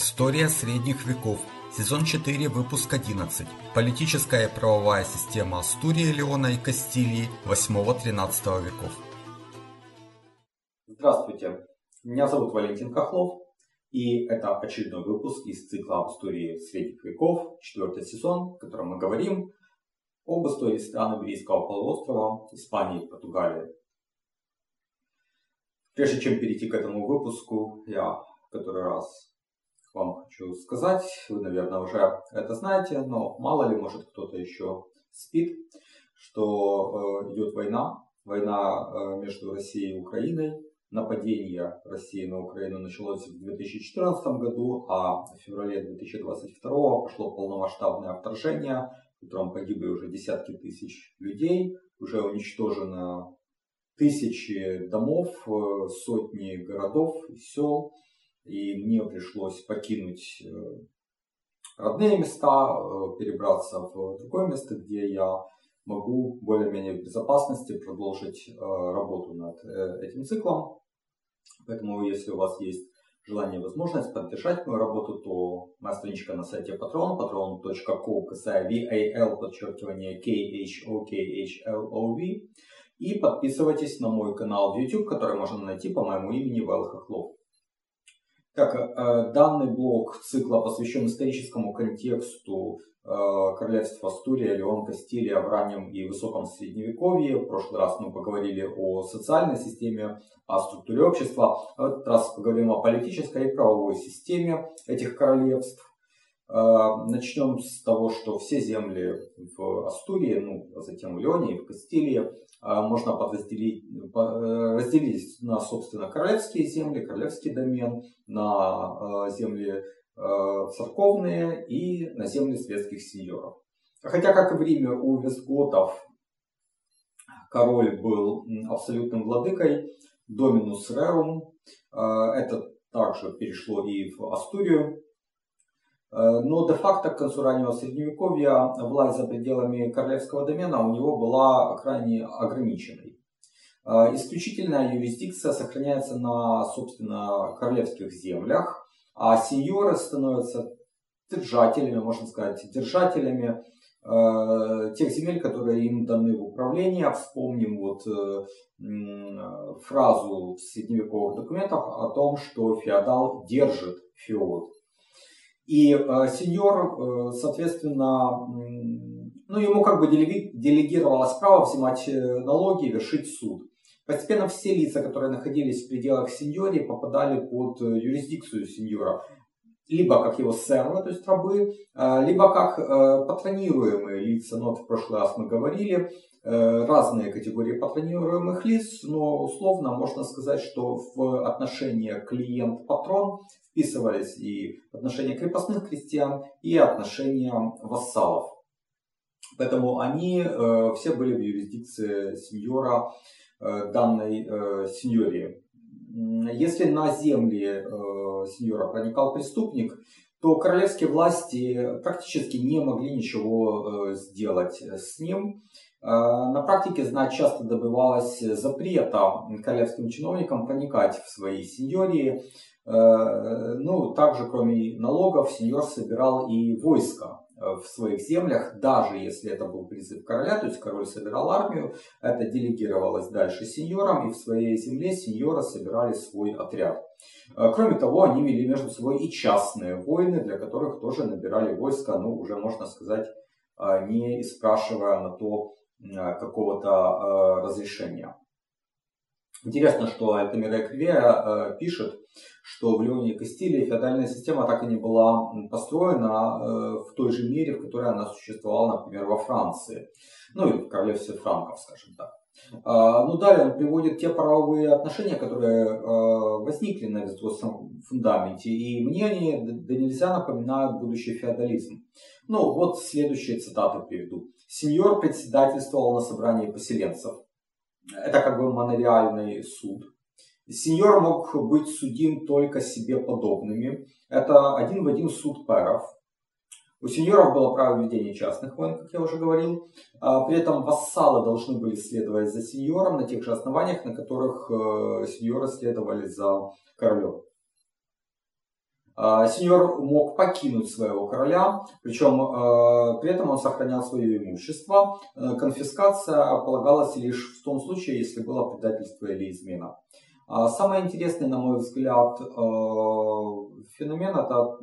История средних веков. Сезон 4, выпуск 11. Политическая и правовая система Астурии, Леона и Кастилии 8-13 веков. Здравствуйте, меня зовут Валентин Хохлов, и это очередной выпуск из цикла об истории средних веков, четвертый сезон, в котором мы говорим об истории стран Иберийского полуострова, Испании и Португалии. Прежде чем перейти к этому выпуску, я который раз вам хочу сказать. Вы, наверное, уже это знаете, но мало ли, может, кто-то еще спит, что э, идет война. Война э, между Россией и Украиной. Нападение России на Украину началось в 2014 году, а в феврале 2022 пошло полномасштабное вторжение, в котором погибли уже десятки тысяч людей, уже уничтожено тысячи домов, э, сотни городов и сел и мне пришлось покинуть э, родные места, э, перебраться в другое место, где я могу более-менее в безопасности продолжить э, работу над этим циклом. Поэтому, если у вас есть желание и возможность поддержать мою работу, то моя страничка на сайте Patreon, patreon.com, касая VAL, подчеркивание KHOKHLOV. И подписывайтесь на мой канал в YouTube, который можно найти по моему имени Вэл Хохлов. Так, э, данный блок цикла посвящен историческому контексту э, королевства Астурия, Леон, Кастилия в раннем и высоком средневековье. В прошлый раз мы поговорили о социальной системе, о структуре общества. В этот раз поговорим о политической и правовой системе этих королевств. Э, начнем с того, что все земли в Астурии, ну, а затем в Леоне и в Кастилии а, можно подразделить, э, разделить на, собственно, королевские земли, королевский домен, на э, земли церковные и на земли светских сеньоров. Хотя, как и в Риме, у вестготов король был абсолютным владыкой, доминус рерум. Это также перешло и в Астурию. Э, но де-факто к концу раннего средневековья власть за пределами королевского домена у него была крайне ограниченной. Э, исключительная юрисдикция сохраняется на, собственно, королевских землях, а сеньоры становятся держателями, можно сказать, держателями э, тех земель, которые им даны в управление. Вспомним вот фразу в средневековых документах о том, что феодал держит феод. И э, сеньор, э, соответственно, ну, ему как бы делегировалось право взимать э, налоги и вершить суд. Постепенно все лица, которые находились в пределах сеньори, попадали под э, юрисдикцию сеньора. Либо как его сервы, то есть рабы, э, либо как патронируемые лица. Но вот в прошлый раз мы говорили, разные категории патронируемых лиц, но условно можно сказать, что в отношении клиент-патрон вписывались и отношения крепостных крестьян, и отношения вассалов. Поэтому они э, все были в юрисдикции сеньора э, данной э, сеньории. Если на земли э, сеньора проникал преступник, то королевские власти практически не могли ничего э, сделать с ним. Э, на практике, знать, часто добивалось запрета королевским чиновникам проникать в свои сеньории, Э, ну, также, кроме налогов, сеньор собирал и войско э, в своих землях, даже если это был призыв короля, то есть король собирал армию, это делегировалось дальше сеньорам, и в своей земле сеньоры собирали свой отряд. Э, кроме того, они вели между собой и частные войны, для которых тоже набирали войска, ну, уже можно сказать, не спрашивая на то какого-то разрешения. Интересно, что Альтамира Эквея пишет, что в Леоне и Кастилии феодальная система так и не была построена э, в той же мере, в которой она существовала, например, во Франции. Ну или в королевстве франков, скажем так. А, ну, далее он приводит те правовые отношения, которые э, возникли на вестготском фундаменте, и мне они да нельзя напоминают будущий феодализм. Ну, вот следующие цитаты приведу. Сеньор председательствовал на собрании поселенцев. Это как бы монореальный суд. Сеньор мог быть судим только себе подобными. Это один в один суд пэров. У сеньоров было право ведения частных войн, как я уже говорил. А, при этом вассалы должны были следовать за сеньором на тех же основаниях, на которых э, сеньоры следовали за королем. Сеньор мог покинуть своего короля, причем при этом он сохранял свое имущество. Конфискация полагалась лишь в том случае, если было предательство или измена. Самое интересное, на мой взгляд, феномен это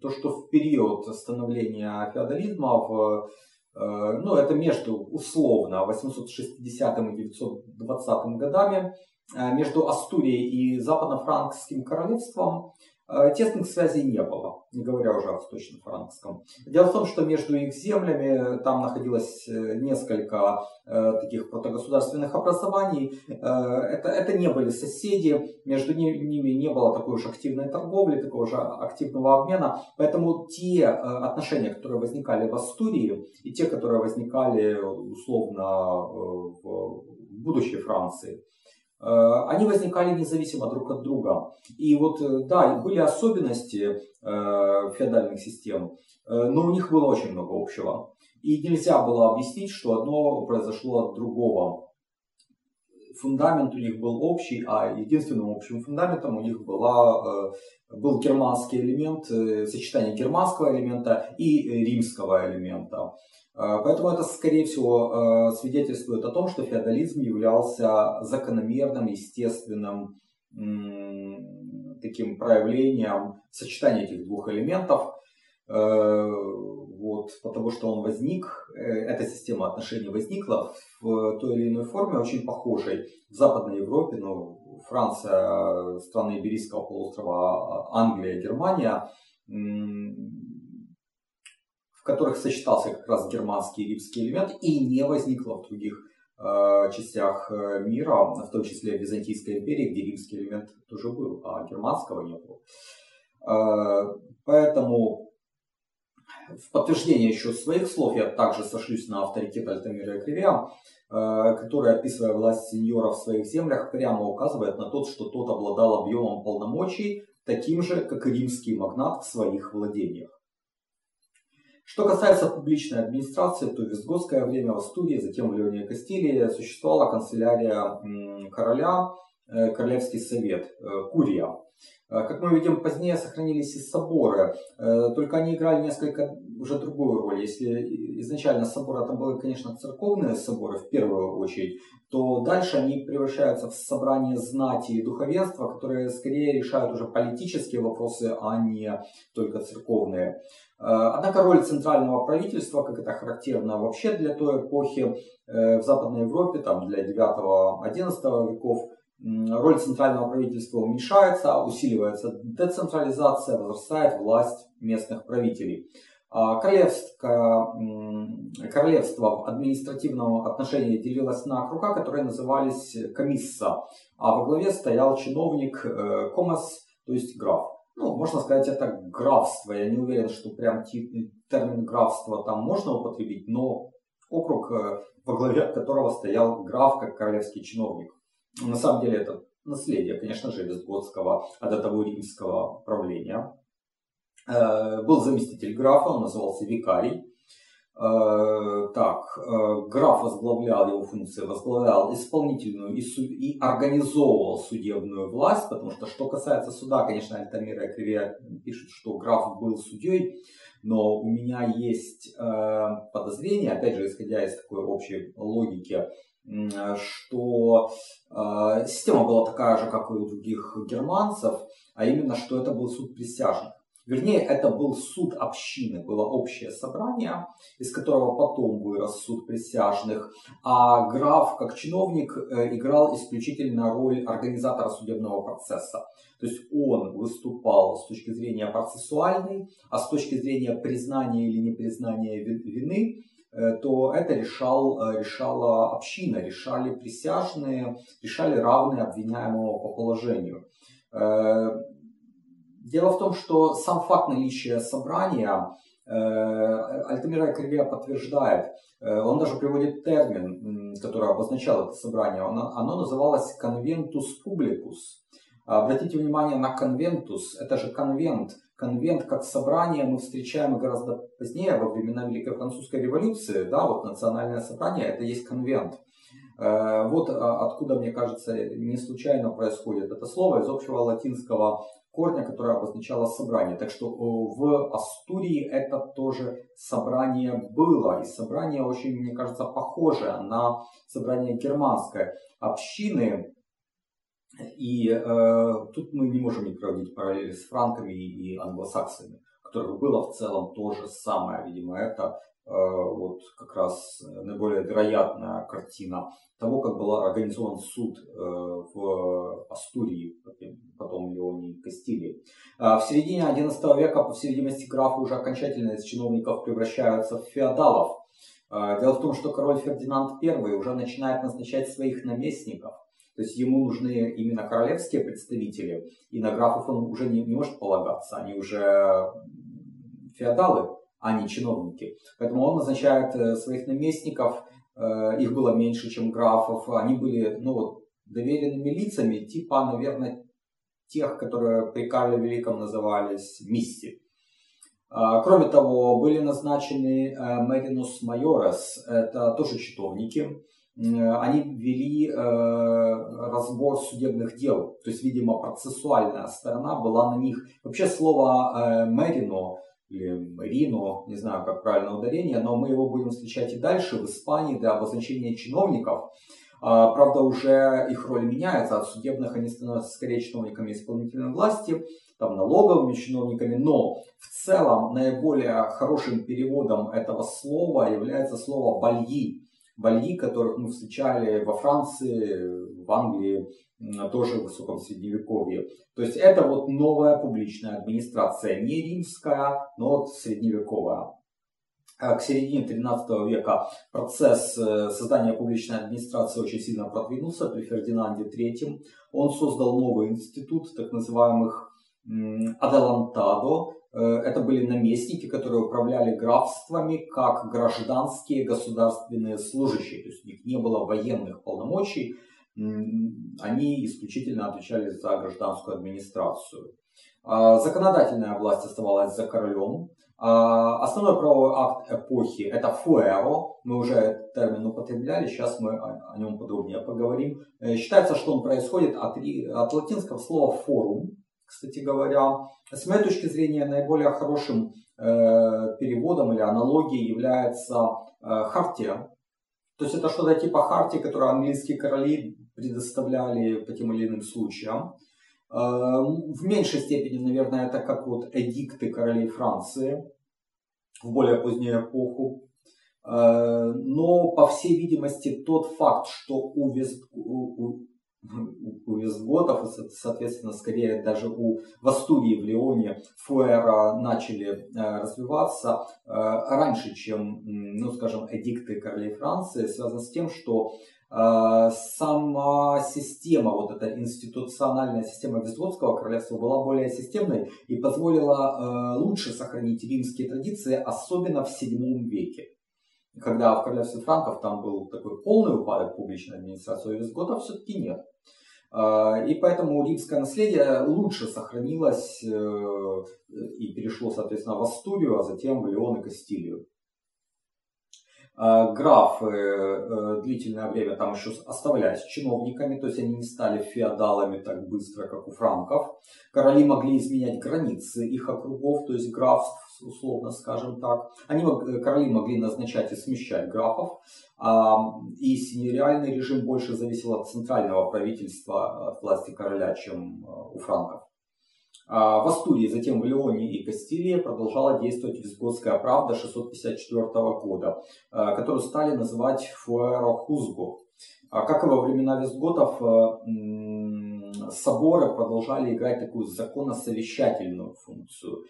то, что в период становления феодализма в Э, ну, это между, условно, 860 и 920 годами, э, между Астурией и Западно-Франкским королевством Э, тесных связей не было, не говоря уже о восточно-франкском. Дело в том, что между их землями там находилось э, несколько э, таких протогосударственных образований. Это, это не были соседи, между ними не было такой уж активной торговли, такого же активного обмена. Поэтому те отношения, которые возникали в Астурии, и те, которые возникали условно в будущей Франции, Э, они возникали независимо друг от друга. И вот, э, да, были особенности э, феодальных систем, но у них было очень много общего. И нельзя было объяснить, что одно произошло от другого. Фундамент у них был общий, а единственным общим фундаментом у них была, был германский элемент, сочетание германского элемента и римского элемента. А, поэтому это, скорее всего, свидетельствует о том, что феодализм являлся закономерным, естественным таким проявлением сочетания этих двух элементов. А, вот, потому что он возник, э, эта система отношений возникла в той или иной форме, очень похожей в Западной Европе, ну, Франция, страны Иберийского полуострова, Англия, Германия, в которых сочетался как раз германский и римский элемент, и не возникло в других э, частях э, мира, в том числе в Византийской империи, где римский элемент тоже был, а германского не было. Э, поэтому в подтверждение еще своих слов я также сошлюсь на авторитет Альтамира Кривия, который, описывая власть сеньора в своих землях, прямо указывает на то, что тот обладал объемом полномочий, таким же, как и римский магнат в своих владениях. Что касается публичной администрации, то в визготское время в Астурии, затем в Леоне Кастилии существовала канцелярия короля, э, Королевский совет, э, Курия. Э, как мы видим, позднее сохранились и соборы, только они играли несколько уже другую роль. Если изначально соборы это были, конечно, церковные соборы в первую очередь, то дальше они превращаются в собрание знати и духовенства, которые скорее решают уже политические вопросы, а не только церковные. Однако роль центрального правительства, как это характерно вообще для той эпохи в Западной Европе, там для 9-11 веков, роль центрального правительства уменьшается, усиливается децентрализация, возрастает власть местных правителей. А королевство, королевство в административном отношении делилось на округа, которые назывались комисса, а во главе стоял чиновник э, комас, то есть граф. Ну, можно сказать, это графство. Я не уверен, что прям термин графство там можно употребить, но округ, э, во главе которого стоял граф как королевский чиновник. На самом деле это наследие, конечно же, визготского, а до того римского правления. Э, был заместитель графа, он назывался викарий. Э, так, э, граф возглавлял его функции, возглавлял исполнительную и, суд, и организовывал судебную власть, потому что, что касается суда, конечно, Альтамира и Кривия пишут, что граф был судьей, но у меня есть подозрение, опять же, исходя из такой общей логики, что система была такая же, как и у других германцев, а именно, что это был суд присяжных. Вернее, это был суд общины, было общее собрание, из которого потом вырос суд присяжных, а граф, как чиновник, э, играл исключительно роль организатора судебного процесса. То есть он выступал с точки зрения процессуальной, а с точки зрения признания или непризнания вины, э, то это решал, э, решала община, решали присяжные, решали равные обвиняемого по положению. Дело в том, что сам факт наличия собрания э, Альтамира Кривия подтверждает. Э, он даже приводит термин, который обозначал это собрание. Оно, оно называлось «конвентус публикус». Обратите внимание на конвентус. Это же конвент. Конвент как собрание мы встречаем гораздо позднее, во времена Великой Французской революции. Да, вот национальное собрание – это есть конвент. Вот откуда, мне кажется, не случайно происходит это слово из общего латинского корня, которое обозначало собрание. Так что в Астурии это тоже собрание было. И собрание очень, мне кажется, похожее на собрание германской общины. И э, тут мы не можем не проводить параллели с франками и англосаксами, которых было в целом то же самое. Видимо, это э, вот как раз наиболее вероятная картина того, как был организован суд э, в Астурии, потом Леонии и Кастилии. А в середине XI века, по всей видимости, графы уже окончательно из чиновников превращаются в феодалов. А, дело в том, что король Фердинанд I уже начинает назначать своих наместников. То есть ему нужны именно королевские представители, и на графов он уже не, не может полагаться, они уже феодалы, а не чиновники. Поэтому он назначает э, своих наместников, э, их было меньше, чем графов, они были ну, вот, доверенными лицами, типа, наверное, тех, которые при Карле Великом назывались мисси. А, кроме того, были назначены Меринус Майорес, это тоже читовники. Они вели э, разбор судебных дел, то есть, видимо, процессуальная сторона была на них. Вообще слово Мерино или Мерино, не знаю, как правильно ударение, но мы его будем встречать и дальше в Испании для обозначения чиновников. А, правда, уже их роль меняется, от судебных они становятся скорее чиновниками исполнительной власти, там, налоговыми чиновниками, но в целом наиболее хорошим переводом этого слова является слово «бальи». Бальи, которых мы встречали во Франции, в Англии, тоже в высоком средневековье. То есть это вот новая публичная администрация, не римская, но средневековая. К середине 13 века процесс э, создания публичной администрации очень сильно продвинулся при Фердинанде III. Он создал новый институт так называемых Адалантадо. Э, это были наместники, которые управляли графствами как гражданские государственные служащие. То есть у них не было военных полномочий, они исключительно отвечали за гражданскую администрацию. А, законодательная власть оставалась за королем. А, основной правовой акт эпохи – это фуэро. Мы уже этот термин употребляли, сейчас мы о нем подробнее поговорим. Э, считается, что он происходит от, от латинского слова форум, кстати говоря. С моей точки зрения, наиболее хорошим э, переводом или аналогией является э, хартия. То есть это что-то типа хартии, которую английские короли предоставляли по тем или иным случаям. Эм, в меньшей степени, наверное, это как вот эдикты королей Франции в более позднюю эпоху. Э, но, по всей видимости, тот факт, что у, Вест... у, у визготов, соответственно, скорее даже у в Астурии, в Леоне, Фуэра начали э, развиваться э, раньше, чем, ну, скажем, эдикты королей Франции, связано с тем, что Э, сама система, вот эта институциональная система Визготского королевства была более системной и позволила лучше сохранить римские традиции, особенно в VII веке. Когда в королевстве франков там был такой полный упадок публичной администрации, у визготов все-таки нет. Э, и поэтому римское наследие лучше сохранилось и перешло, соответственно, в Астурию, а затем в Леон и Кастилию. А, графы э, длительное время там еще оставлялись чиновниками, то есть они не стали феодалами так быстро, как у франков. Короли могли изменять границы их округов, то есть графств, условно скажем так. Они, э, короли могли назначать и смещать графов, а, и синериальный режим больше зависел от центрального правительства, от власти короля, чем э, у франков. А, в Астурии, затем в Леоне и Кастилии продолжала действовать Визготская правда 654 года, а, которую стали называть Фуэро-Хузго. А, как и во времена Визготов, соборы продолжали играть такую законосовещательную функцию.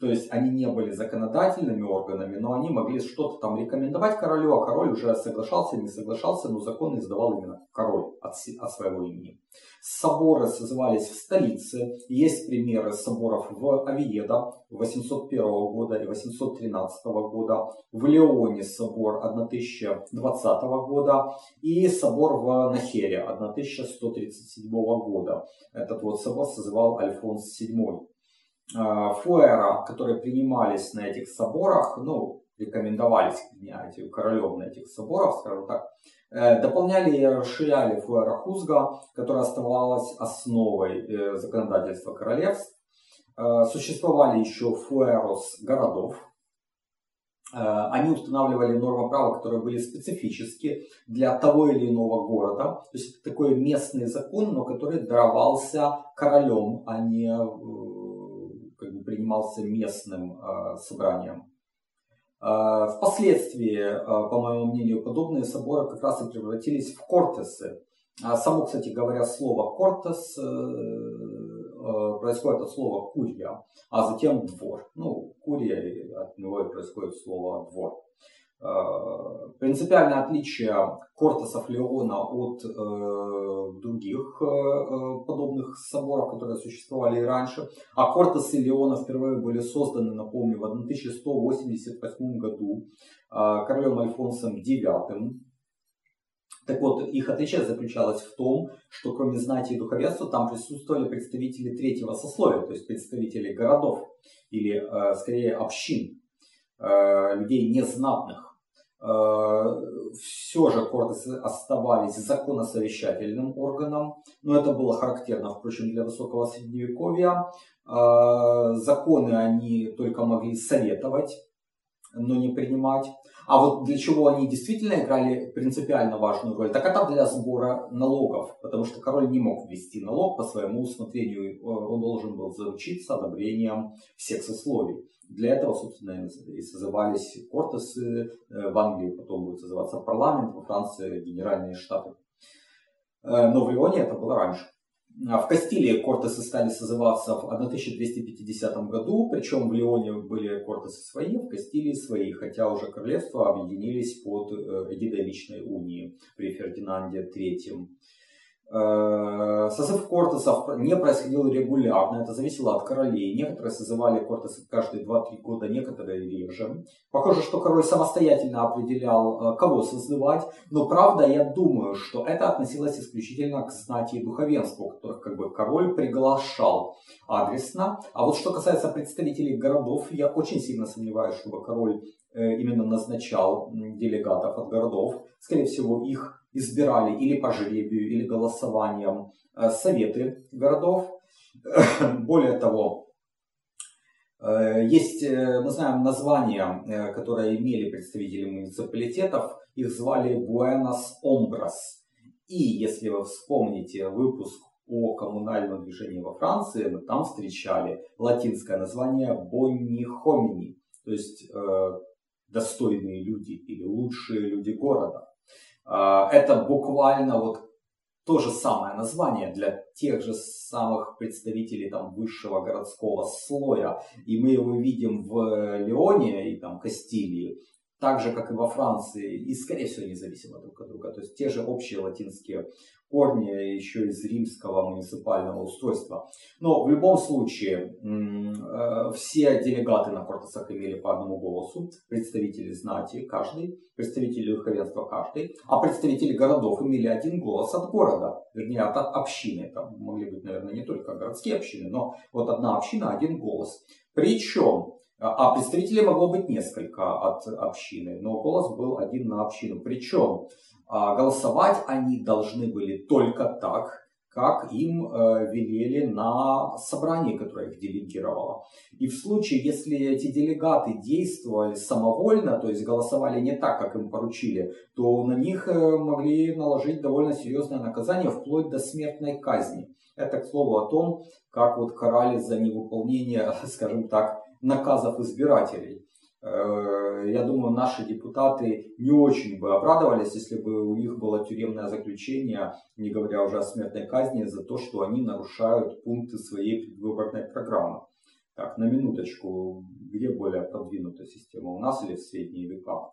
То есть они не были законодательными органами, но они могли что-то там рекомендовать королю, а король уже соглашался, не соглашался, но законы издавал именно король от, от своего имени. Соборы созывались в столице. Есть примеры соборов в Авиеда 801 года и 813 года, в Леоне собор 1020 года и собор в Нахере 1137 года. Этот вот собор созывал Альфонс VII. А, фуэра, которые принимались на этих соборах, ну, рекомендовались принятию королем на этих соборах, скажем так, дополняли и расширяли фуэра Хузга, которая оставалась основой законодательства королевств. Существовали еще фуэрос городов, Э, они устанавливали нормы права, которые были специфически для того или иного города. То есть это такой местный закон, но который даровался королем, а не э, как бы, принимался местным э, собранием. Впоследствии, по моему мнению, подобные соборы как раз и превратились в кортесы. А само, кстати говоря, слово кортес Э, происходит от слова курья, а затем двор. Ну, курья, от него и происходит слово двор. Э, принципиальное отличие Кортесов Леона от э, других э, подобных соборов, которые существовали и раньше. А Кортесы Леона впервые были созданы, напомню, в 1188 году э, королем Альфонсом IX так вот, их отличие заключалось в том, что кроме знати и духовенства там присутствовали представители третьего сословия, то есть представители городов или, э, скорее, общин, э, людей незнатных. Э, Все же кортесы оставались законосовещательным органом, но это было характерно, впрочем, для высокого средневековья. Законы они только могли советовать, но не принимать. А вот для чего они действительно играли принципиально важную роль, так это для сбора налогов, потому что король не мог ввести налог по своему усмотрению, он должен был заручиться одобрением всех сословий. Для этого, собственно, и созывались кортесы, э, в Англии потом будет называться парламент, во Франции генеральные штаты. Э, но в Лионе это было раньше. А в Кастилии кортесы стали созываться в 1250 году, причем в Леоне были кортесы свои, в Кастилии свои, хотя уже королевства объединились под э, эгидой личной при Фердинанде III. Э, созыв кортесов не происходил регулярно, это зависело от королей. Некоторые созывали кортесы каждые 2-3 года, некоторые реже. Похоже, что король самостоятельно определял, э, кого созывать, но правда, я думаю, что это относилось исключительно к знати и духовенству, которых как бы король приглашал адресно. А вот что касается представителей городов, я очень сильно сомневаюсь, чтобы король э, именно назначал делегатов от городов. Скорее всего, их избирали или по жребию, или голосованием э, советы городов. Более того, э, есть, э, мы знаем названия, которые имели представители муниципалитетов, их звали Буэнос Омбрас. И если вы вспомните выпуск о коммунальном движении во Франции, мы там встречали латинское название Бонни Хомини, то есть э, достойные люди или лучшие люди города. А, это буквально вот то же самое название для тех же самых представителей там, высшего городского слоя. И мы его видим в Лионе и там Кастилии, так же, как и во Франции, и, скорее всего, независимо друг от друга. То есть те же общие латинские корни еще из римского муниципального устройства. Но в любом случае э, все делегаты на Кортесах имели по одному голосу, представители знати каждый, представители духовенства каждый, а представители городов имели один голос от города, вернее от общины. Там могли быть, наверное, не только городские общины, но вот одна община, один голос. Причем а представителей могло быть несколько от общины, но голос был один на общину. Причем а, голосовать они должны были только так, как им э, велели на собрании, которое их делегировало. И в случае, если эти делегаты действовали самовольно, то есть голосовали не так, как им поручили, то на них э, могли наложить довольно серьезное наказание, вплоть до смертной казни. Это, к слову, о том, как вот карали за невыполнение, скажем так, наказов избирателей. Э, я думаю, наши депутаты не очень бы обрадовались, если бы у них было тюремное заключение, не говоря уже о смертной казни, за то, что они нарушают пункты своей предвыборной программы. Так, на минуточку, где более продвинутая система, у нас или в средние века?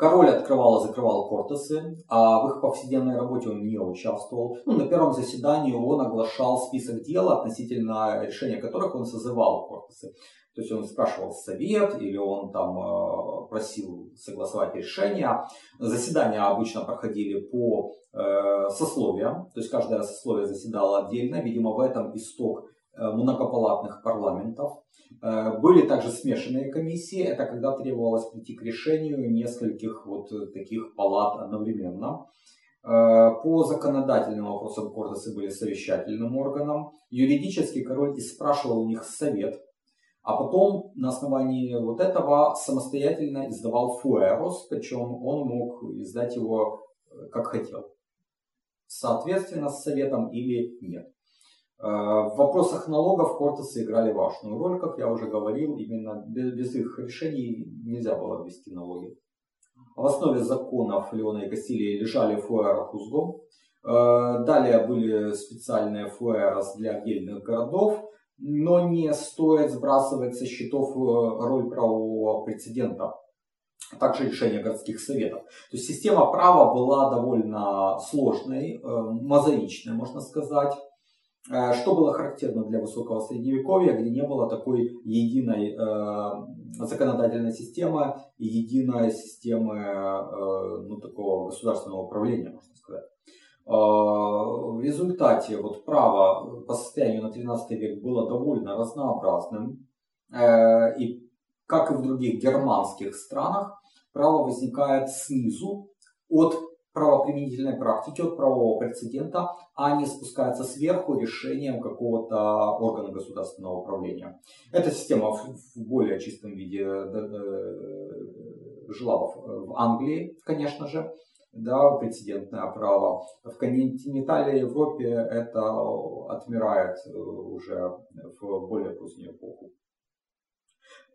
Король открывал и закрывал кортесы, а в их повседневной работе он не участвовал. Ну, на первом заседании он оглашал список дел, относительно решения которых он созывал кортесы. То есть он спрашивал совет или он там э, просил согласовать решение. Заседания обычно проходили по э, сословиям, то есть каждое сословие заседало отдельно. Видимо, в этом исток многопалатных парламентов. Были также смешанные комиссии, это когда требовалось прийти к решению нескольких вот таких палат одновременно. По законодательным вопросам Кордосы были совещательным органом. Юридически король и спрашивал у них совет, а потом на основании вот этого самостоятельно издавал фуэрос, причем он мог издать его как хотел. Соответственно, с советом или нет. Э, в вопросах налогов Кортесы играли важную роль, как я уже говорил, именно без их решений нельзя было ввести налоги. В основе законов Леона и Кастилии лежали фуэра Хузго. Э, далее были специальные фуэрос для отдельных городов, но не стоит сбрасывать со счетов э, роль правового прецедента также решения городских советов. То есть система права была довольно сложной, мозаичной, можно сказать. Э, что было характерно для высокого средневековья, где не было такой единой э, законодательной системы и единой системы ну, такого государственного управления, можно сказать. В результате вот право по состоянию на 13 век было довольно разнообразным. И как и в других германских странах, право возникает снизу от правоприменительной практики, от правового прецедента, а не спускается сверху решением какого-то органа государственного управления. Эта система в более чистом виде э, жила в Англии, конечно же, да, прецедентное право. В континентальной Европе это отмирает э, уже в более позднюю эпоху.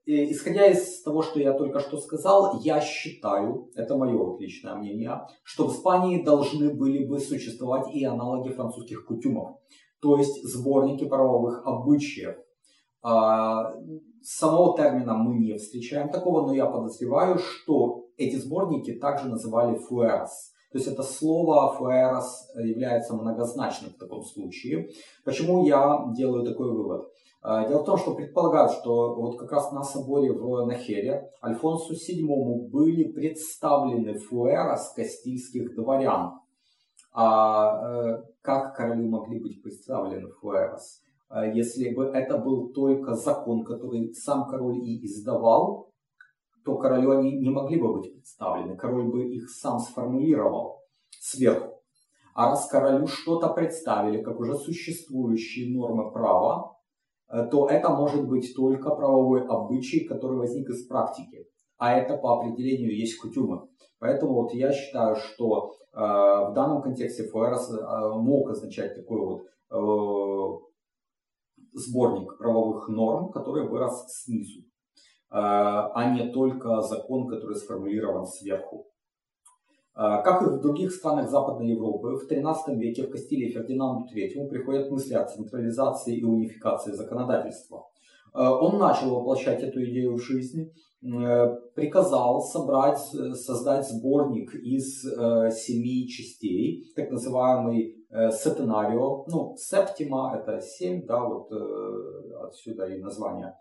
И, исходя из того, что я только что сказал, я считаю, это мое личное мнение, что в Испании должны были бы существовать и аналоги французских кутюмов, то есть сборники правовых обычаев. А, самого термина мы не встречаем такого, но я подозреваю, что эти сборники также называли фуэрос. То есть это слово фуэрос является многозначным в таком случае. Почему я делаю такой вывод? А, дело в том, что предполагают, что вот как раз на соборе в Нахере Альфонсу VII были представлены фуэрос кастильских дворян. А э, как королю могли быть представлены фуэрос? А если бы это был только закон, который сам король и издавал, то королю они не могли бы быть представлены. Король бы их сам сформулировал сверху. А раз королю что-то представили, как уже существующие нормы права, то это может быть только правовой обычай, который возник из практики. А это по определению есть кутюмы. Поэтому вот я считаю, что э, в данном контексте ФРС э, мог означать такой вот э, сборник правовых норм, который вырос снизу, э, а не только закон, который сформулирован сверху. А, как и в других странах Западной Европы, в XIII веке в Кастилии Фердинанду III приходят мысли о централизации и унификации законодательства. А, он начал воплощать эту идею в жизнь, э, приказал собрать, создать сборник из э, семи частей, так называемый э, сетенарио, ну, септима это семь, да, вот отсюда и название.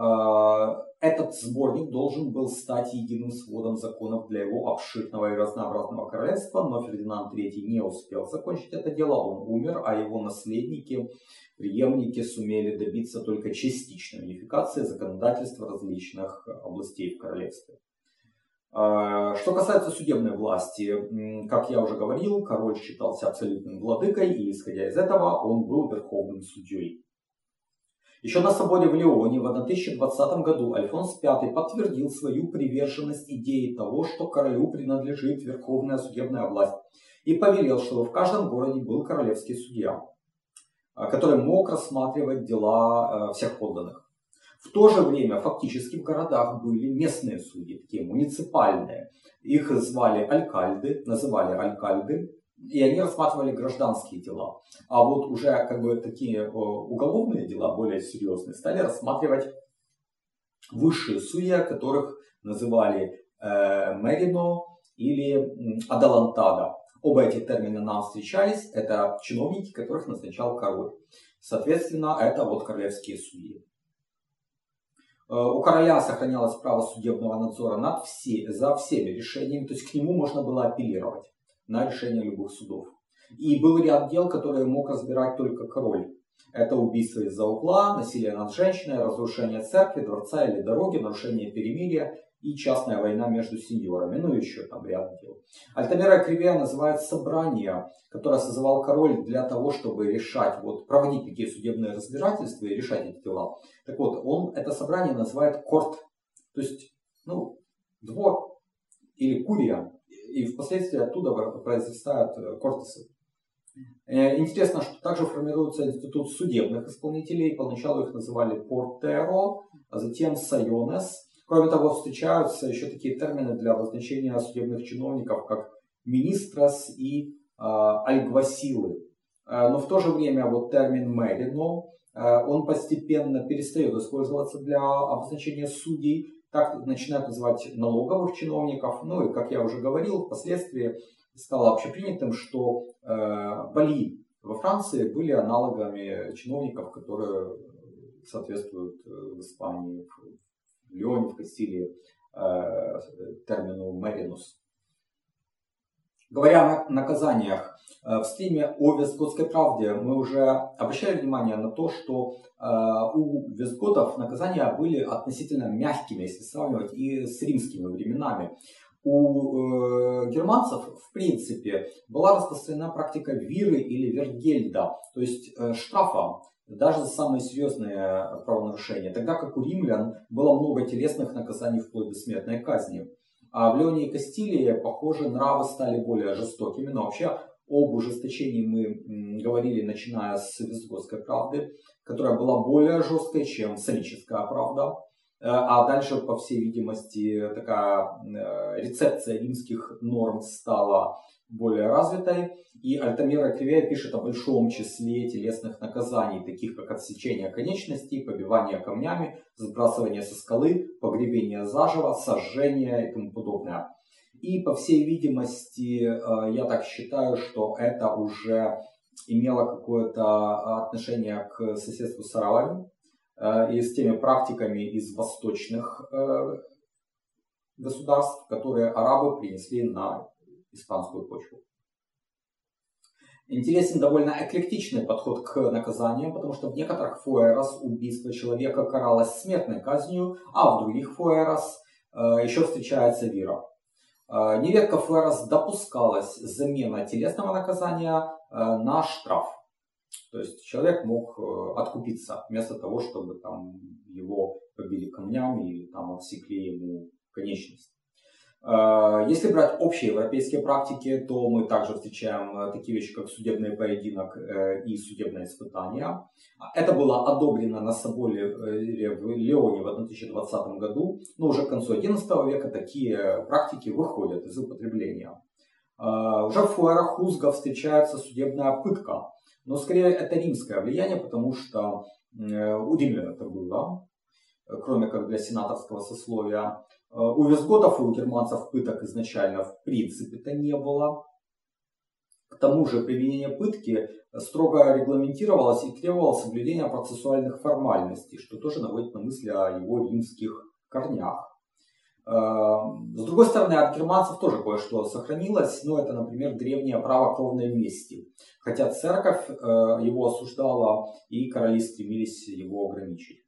А, этот сборник должен был стать единым сводом законов для его обширного и разнообразного королевства, но Фердинанд III не успел закончить это дело, он умер, а его наследники, преемники сумели добиться только частичной унификации законодательства различных областей в королевстве. А, что касается судебной власти, как я уже говорил, король считался абсолютным владыкой, и исходя из этого он был верховным судьей. Еще на соборе в Леоне в 1020 году Альфонс V подтвердил свою приверженность идее того, что королю принадлежит верховная судебная власть, и повелел, чтобы в каждом городе был королевский судья, а, который мог рассматривать дела а, всех подданных. В то же время фактически в городах были местные судьи, такие муниципальные. Их звали алькальды, называли алькальды, и они рассматривали гражданские дела. А вот уже как бы такие э, уголовные дела, более серьезные, стали рассматривать высшие судьи, которых называли э, Мерино или Адалантада. Оба эти термина нам встречались. Это чиновники, которых назначал король. Соответственно, это вот королевские судьи. Э, у короля сохранялось право судебного надзора над все, за всеми решениями, то есть к нему можно было апеллировать на решение любых судов. И был ряд дел, которые мог разбирать только король. Это убийство из-за угла, насилие над женщиной, разрушение церкви, дворца или дороги, нарушение перемирия и частная война между сеньорами, ну еще там ряд дел. Альтамира Кривия называет собрание, которое созывал король для того, чтобы решать, вот, проводить такие судебные разбирательства и решать эти дела. Так вот, он это собрание называет корт, то есть, ну, двор или курия, и впоследствии оттуда произрастают э, кортесы. Э, интересно, что также формируется институт судебных исполнителей. Поначалу их называли портеро, а затем сайонес. Кроме того, встречаются еще такие термины для обозначения судебных чиновников, как министрос и э, альгвасилы. Но в то же время вот термин мерино, э, он постепенно перестает использоваться для обозначения судей, так начинают называть налоговых чиновников. Ну и, как я уже говорил, впоследствии стало общепринятым, что э, Бали во Франции были аналогами чиновников, которые соответствуют э, в Испании, в Лионе, в Кастилии э, термину «меринус». Говоря о наказаниях, э, в стриме о Вестготской правде мы уже обращали внимание на то, что э, у Вестготов наказания были относительно мягкими, если сравнивать и с римскими временами. У э, германцев, в принципе, была распространена практика виры или вергельда, то есть штрафа даже за самые серьезные правонарушения, тогда как у римлян было много телесных наказаний вплоть до смертной казни. А в Леоне и Кастилии, похоже, нравы стали более жестокими. Но вообще об ужесточении мы говорили, начиная с Визготской правды, которая была более жесткой, чем Солическая правда. Э, а дальше, по всей видимости, такая э, рецепция римских норм стала более развитой. И Альтамира Кривия пишет о большом числе телесных наказаний, таких как отсечение конечностей, побивание камнями, сбрасывание со скалы, погребение заживо, сожжение и тому подобное. И по всей видимости, э, я так считаю, что это уже имело какое-то отношение к соседству с арабами э, и с теми практиками из восточных э, государств, которые арабы принесли на испанскую почву. Интересен довольно эклектичный подход к наказаниям, потому что в некоторых фуэрос убийство человека каралось смертной казнью, а в других фуэрос э, еще встречается вира. Э, нередко фуэрос допускалась замена телесного наказания э, на штраф. То есть человек мог э, откупиться вместо того, чтобы там, его побили камнями или там отсекли ему конечность. Э, если брать общие европейские практики, то мы также встречаем э, такие вещи, как судебный поединок э, и судебное испытание. Это было одобрено на соборе в Леоне в 2020 году, но уже к концу XI века такие практики выходят из употребления. Уже в фуэрах Хузга встречается судебная пытка, но скорее это римское влияние, потому что у римлян это было, кроме как для сенаторского сословия. Э, у визготов и у германцев пыток изначально в принципе-то не было. К тому же применение пытки строго регламентировалось и требовало соблюдения процессуальных формальностей, что тоже наводит на мысли о его римских корнях. Э, с другой стороны, от германцев тоже кое-что сохранилось, но это, например, древнее право кровной мести. Хотя церковь э, его осуждала и короли стремились его ограничить.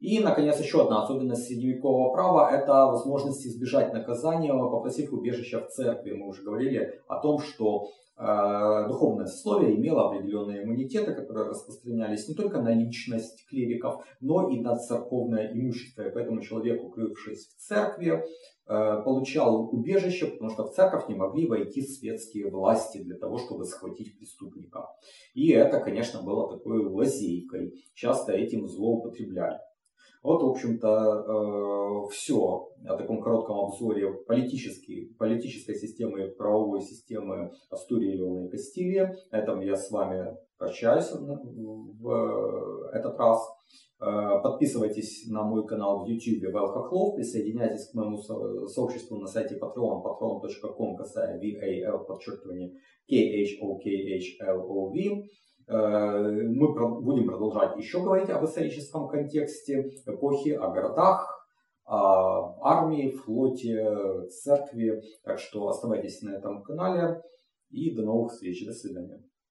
И, наконец, еще одна особенность средневекового права – это возможность избежать наказания, попросив убежища в церкви. Мы уже говорили о том, что э, духовное сословие имело определенные иммунитеты, которые распространялись не только на личность клириков, но и на церковное имущество. И поэтому человек, укрывшись в церкви, э, получал убежище, потому что в церковь не могли войти светские власти для того, чтобы схватить преступника. И это, конечно, было такой лазейкой. Часто этим злоупотребляли. Вот, в общем-то, э, все о таком коротком обзоре политической, политической системы, правовой системы Астурии, Леона и Кастилии. На этом я с вами прощаюсь в этот раз. Э, подписывайтесь на мой канал в YouTube Вэл Хохлов, присоединяйтесь к моему сообществу на сайте Patreon, patreon.com, касая VAL, подчеркивание KHOKHLOV. Э, мы будем продолжать еще говорить об историческом контексте эпохи, о городах, о армии, флоте, церкви. Так что оставайтесь на этом канале и до новых встреч. До свидания.